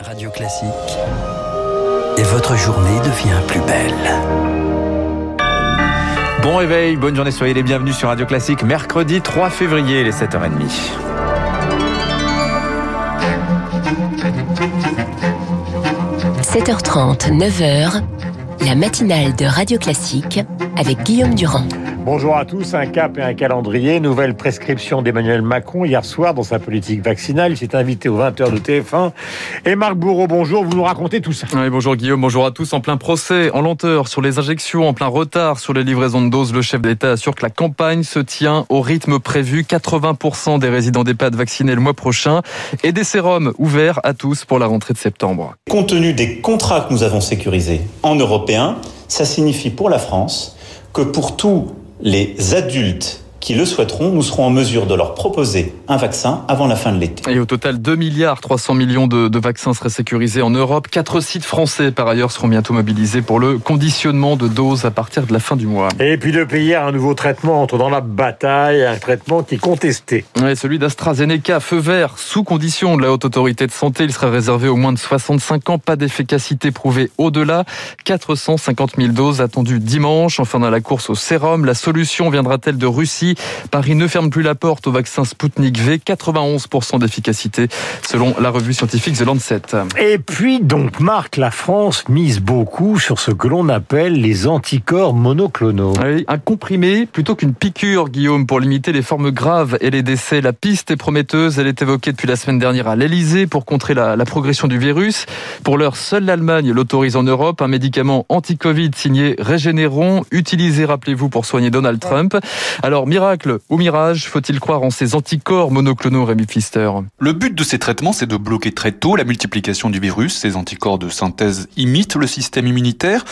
Radio Classique. Et votre journée devient plus belle. Bon réveil, bonne journée, soyez les bienvenus sur Radio Classique, mercredi 3 février, les 7h30. – 7h30, 9h, la matinale de Radio Classique avec Guillaume Durand. Bonjour à tous, un cap et un calendrier. Nouvelle prescription d'Emmanuel Macron hier soir dans sa politique vaccinale. Il s'est invité aux 20h de TF1. Et Marc Bourreau, bonjour, vous nous racontez tout ça. Oui, bonjour Guillaume, bonjour à tous. En plein procès, en lenteur sur les injections, en plein retard sur les livraisons de doses, le chef d'État assure que la campagne se tient au rythme prévu. 80% des résidents d'EHPAD vaccinés le mois prochain et des sérums ouverts à tous pour la rentrée de septembre. Compte tenu des contrats que nous avons sécurisés en européen, ça signifie pour la France que pour tous les adultes qui le souhaiteront, nous serons en mesure de leur proposer un vaccin avant la fin de l'été. Et au total, 2 milliards 300 millions de, de, vaccins seraient sécurisés en Europe. Quatre sites français, par ailleurs, seront bientôt mobilisés pour le conditionnement de doses à partir de la fin du mois. Et puis depuis hier, un nouveau traitement entre dans la bataille, un traitement qui est contesté. Oui, celui d'AstraZeneca, feu vert, sous condition de la Haute Autorité de Santé. Il sera réservé aux moins de 65 ans. Pas d'efficacité prouvée au-delà. 450 000 doses attendues dimanche. Enfin, dans la course au sérum, la solution viendra-t-elle de Russie? Paris ne ferme plus la porte au vaccin Sputnik V, 91% d'efficacité selon la revue scientifique The Lancet. Et puis donc Marc, la France mise beaucoup sur ce que l'on appelle les anticorps monoclonaux. Oui, un comprimé plutôt qu'une piqûre, Guillaume, pour limiter les formes graves et les décès. La piste est prometteuse, elle est évoquée depuis la semaine dernière à l'Elysée pour contrer la, la progression du virus. Pour l'heure, seule l'Allemagne l'autorise en Europe, un médicament anti-Covid signé Régénéron, utilisé, rappelez-vous, pour soigner Donald Trump. Alors, miracle ou mirage, faut-il croire en ces anticorps monoclonaux, Rémi Pfister? Le but de ces traitements, c'est de bloquer très tôt la multiplication du virus. Ces anticorps de synthèse imitent le système immunitaire.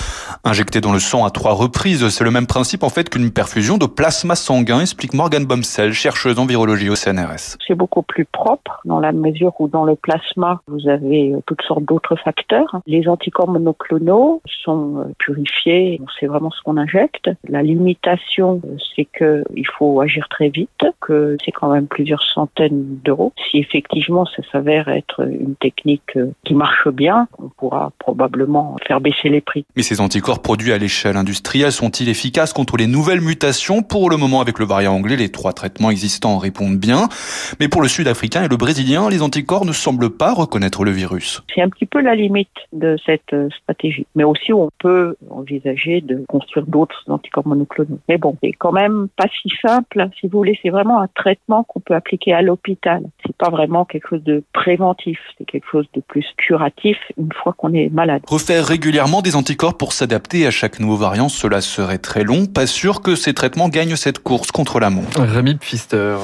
Injectés dans le sang à trois reprises, c'est le même principe en fait qu'une perfusion de plasma sanguin, explique Morgan Bomsel, chercheuse en virologie au CNRS. C'est beaucoup plus propre dans la mesure où dans le plasma, vous avez toutes sortes d'autres facteurs. Les anticorps monoclonaux sont purifiés, c'est vraiment ce qu'on injecte. La limitation, c'est que il faut agir très vite, que c'est quand même plusieurs centaines d'euros. Si effectivement ça s'avère être une technique qui marche bien, on pourra probablement faire baisser les prix. Mais ces anticorps produits à l'échelle industrielle sont-ils efficaces contre les nouvelles mutations? Pour le moment, avec le variant anglais, les trois traitements existants répondent bien. Mais pour le sud-africain et le brésilien, les anticorps ne semblent pas reconnaître le virus. C'est un petit peu la limite de cette stratégie. Mais aussi, on peut envisager de construire d'autres anticorps monoclonaux. Mais bon, c'est quand même pas si simple, si vous voulez, c'est vraiment un traitement qu'on peut appliquer à l'hôpital. C'est pas vraiment quelque chose de préventif, c'est quelque chose de plus curatif une fois qu'on est malade. Refaire régulièrement des anticorps pour s'adapter à chaque nouveau variant, cela serait très long. Pas sûr que ces traitements gagnent cette course contre la montre. Rémi Pfister.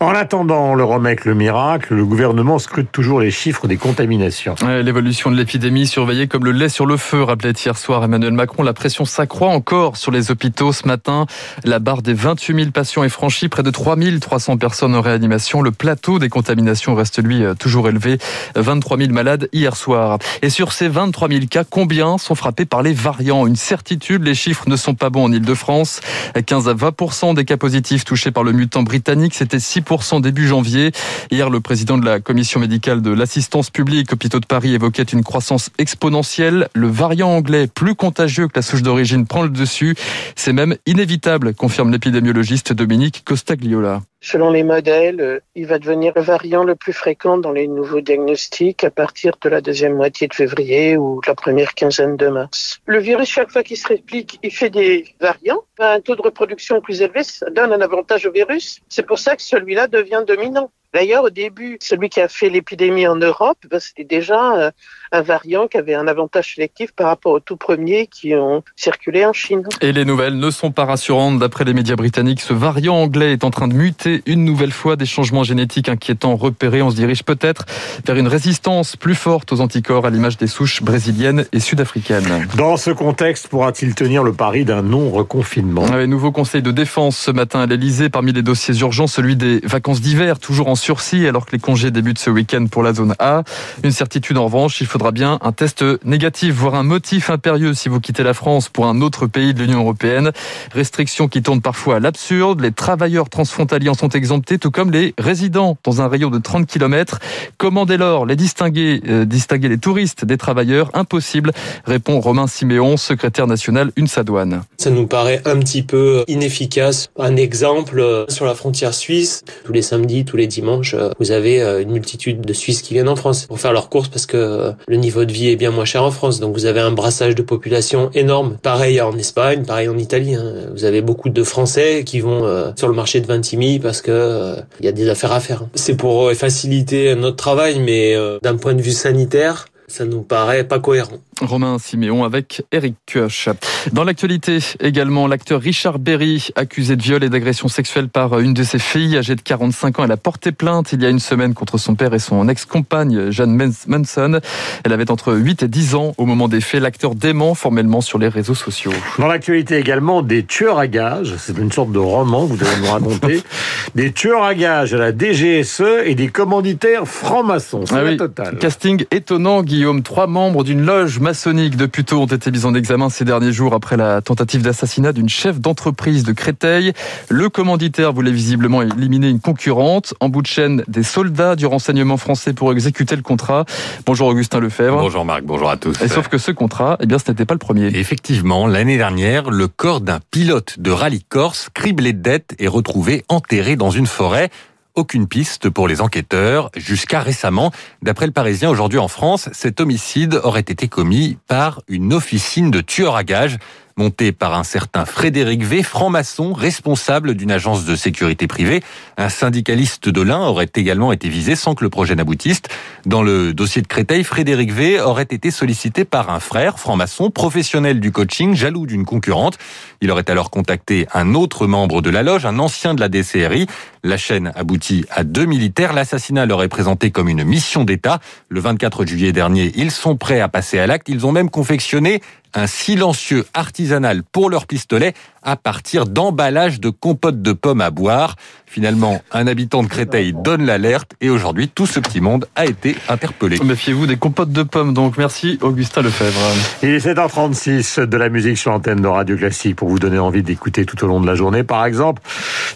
En attendant le remède, le miracle, le gouvernement scrute toujours les chiffres des contaminations. L'évolution de l'épidémie surveillée comme le lait sur le feu, rappelait hier soir Emmanuel Macron. La pression s'accroît encore sur les hôpitaux ce matin. La barre des 28 000 patients est franchie, près de 3 300 personnes en réanimation. Le plateau des contaminations reste lui toujours élevé. 23 000 malades hier soir. Et sur ces 23 000 cas, combien sont frappés par les variants? Une certitude, les chiffres ne sont pas bons en Ile-de-France. 15 à 20% des cas positifs touchés par le mutant britannique, c'était 6 début janvier. Hier, le président de la commission médicale de l'assistance publique, hôpitaux de Paris, évoquait une croissance exponentielle. Le variant anglais, plus contagieux que la souche d'origine, prend le dessus. C'est même inévitable, confirme l'épidémiologiste Dominique Costagliola. Selon les modèles, il va devenir le variant le plus fréquent dans les nouveaux diagnostics à partir de la deuxième moitié de février ou de la première quinzaine de mars. Le virus, chaque fois qu'il se réplique, il fait des variants. Un taux de reproduction plus élevé, ça donne un avantage au virus. C'est pour ça que celui-là devient dominant. D'ailleurs, au début, celui qui a fait l'épidémie en Europe, ben, c'était déjà euh, un variant qui avait un avantage sélectif par rapport aux tout premiers qui ont circulé en Chine. Et les nouvelles ne sont pas rassurantes. D'après les médias britanniques, ce variant anglais est en train de muter une nouvelle fois. Des changements génétiques inquiétants repérés. On se dirige peut-être vers une résistance plus forte aux anticorps à l'image des souches brésiliennes et sud-africaines. Dans ce contexte, pourra-t-il tenir le pari d'un non-reconfinement? Un nouveau conseil de défense ce matin à l'Elysée. Parmi les dossiers urgents, celui des vacances d'hiver, toujours en sursis alors que les congés débutent ce week-end pour la zone A. Une certitude en revanche, il faudra bien un test négatif, voire un motif impérieux si vous quittez la France pour un autre pays de l'Union européenne. Restrictions qui tournent parfois à l'absurde. Les travailleurs transfrontaliers en sont exemptés, tout comme les résidents dans un rayon de 30 km. Comment dès lors les distinguer, euh, distinguer les touristes des travailleurs? Impossible, répond Romain Siméon, secrétaire national UNSA Douane. Ça nous paraît un petit peu inefficace. Un exemple, euh, sur la frontière suisse, tous les samedis, tous les dimanches, euh, vous avez une multitude de Suisses qui viennent en France pour faire leurs courses parce que le niveau de vie est bien moins cher en France. Donc vous avez un brassage de population énorme. Pareil en Espagne, pareil en Italie. Hein. Vous avez beaucoup de Français qui vont sur le marché de Vintimille parce que il y a des affaires à faire. C'est pour faciliter notre travail, mais d'un point de vue sanitaire, ça nous paraît pas cohérent. Romain Siméon avec Eric Koch. Dans l'actualité également, l'acteur Richard Berry, accusé de viol et d'agression sexuelle par une de ses filles, âgée de 45 ans, elle a porté plainte il y a une semaine contre son père et son ex-compagne Jeanne Manson. Elle avait entre 8 et 10 ans au moment des faits. L'acteur dément formellement sur les réseaux sociaux. Dans l'actualité également, des tueurs à gages, c'est une sorte de roman que vous allez nous raconter, des tueurs à gages à la DGSE et des commanditaires francs-maçons. C'est ah total. Casting étonnant, Guillaume. Trois membres d'une loge maçonniques de Puteaux ont été mis en examen ces derniers jours après la tentative d'assassinat d'une chef d'entreprise de Créteil. Le commanditaire voulait visiblement éliminer une concurrente. En bout de chaîne, des soldats du renseignement français pour exécuter le contrat. Bonjour Augustin Lefebvre. Bonjour Marc, bonjour à tous. Et sauf que ce contrat, eh bien, ce n'était pas le premier. Effectivement, l'année dernière, le corps d'un pilote de rallye corse, criblé de dettes, est retrouvé enterré dans une forêt aucune piste pour les enquêteurs jusqu'à récemment. D'après le Parisien, aujourd'hui en France, cet homicide aurait été commis par une officine de tueurs à gages monté par un certain Frédéric V, franc-maçon, responsable d'une agence de sécurité privée. Un syndicaliste de l'Ain aurait également été visé sans que le projet n'aboutisse. Dans le dossier de Créteil, Frédéric V aurait été sollicité par un frère, franc-maçon, professionnel du coaching, jaloux d'une concurrente. Il aurait alors contacté un autre membre de la loge, un ancien de la DCRI. La chaîne aboutit à deux militaires. L'assassinat leur est présenté comme une mission d'État. Le 24 juillet dernier, ils sont prêts à passer à l'acte. Ils ont même confectionné un silencieux artisanal pour leur pistolet à partir d'emballages de compotes de pommes à boire. Finalement, un habitant de Créteil donne l'alerte et aujourd'hui, tout ce petit monde a été interpellé. Méfiez-vous des compotes de pommes, donc merci Augustin Lefebvre. Il est 7h36 de la musique sur l'antenne de Radio Classique pour vous donner envie d'écouter tout au long de la journée. Par exemple,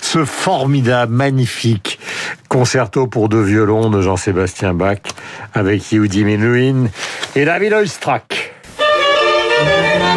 ce formidable, magnifique concerto pour deux violons de Jean-Sébastien Bach avec Yehudi Menuhin et David Oistrakh. Thank you.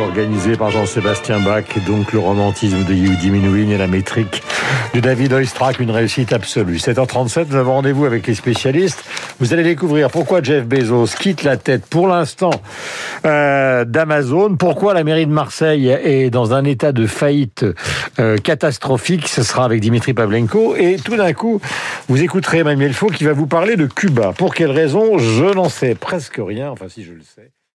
Organisé par Jean-Sébastien Bach, donc le romantisme de Yehudi Menuhin et la métrique de David Oistrakh, une réussite absolue. 7h37, nous avons rendez-vous avec les spécialistes. Vous allez découvrir pourquoi Jeff Bezos quitte la tête pour l'instant euh, d'Amazon, pourquoi la mairie de Marseille est dans un état de faillite euh, catastrophique. Ce sera avec Dimitri Pavlenko. Et tout d'un coup, vous écouterez Emmanuel Faux qui va vous parler de Cuba. Pour quelle raison? Je n'en sais presque rien, enfin si je le sais.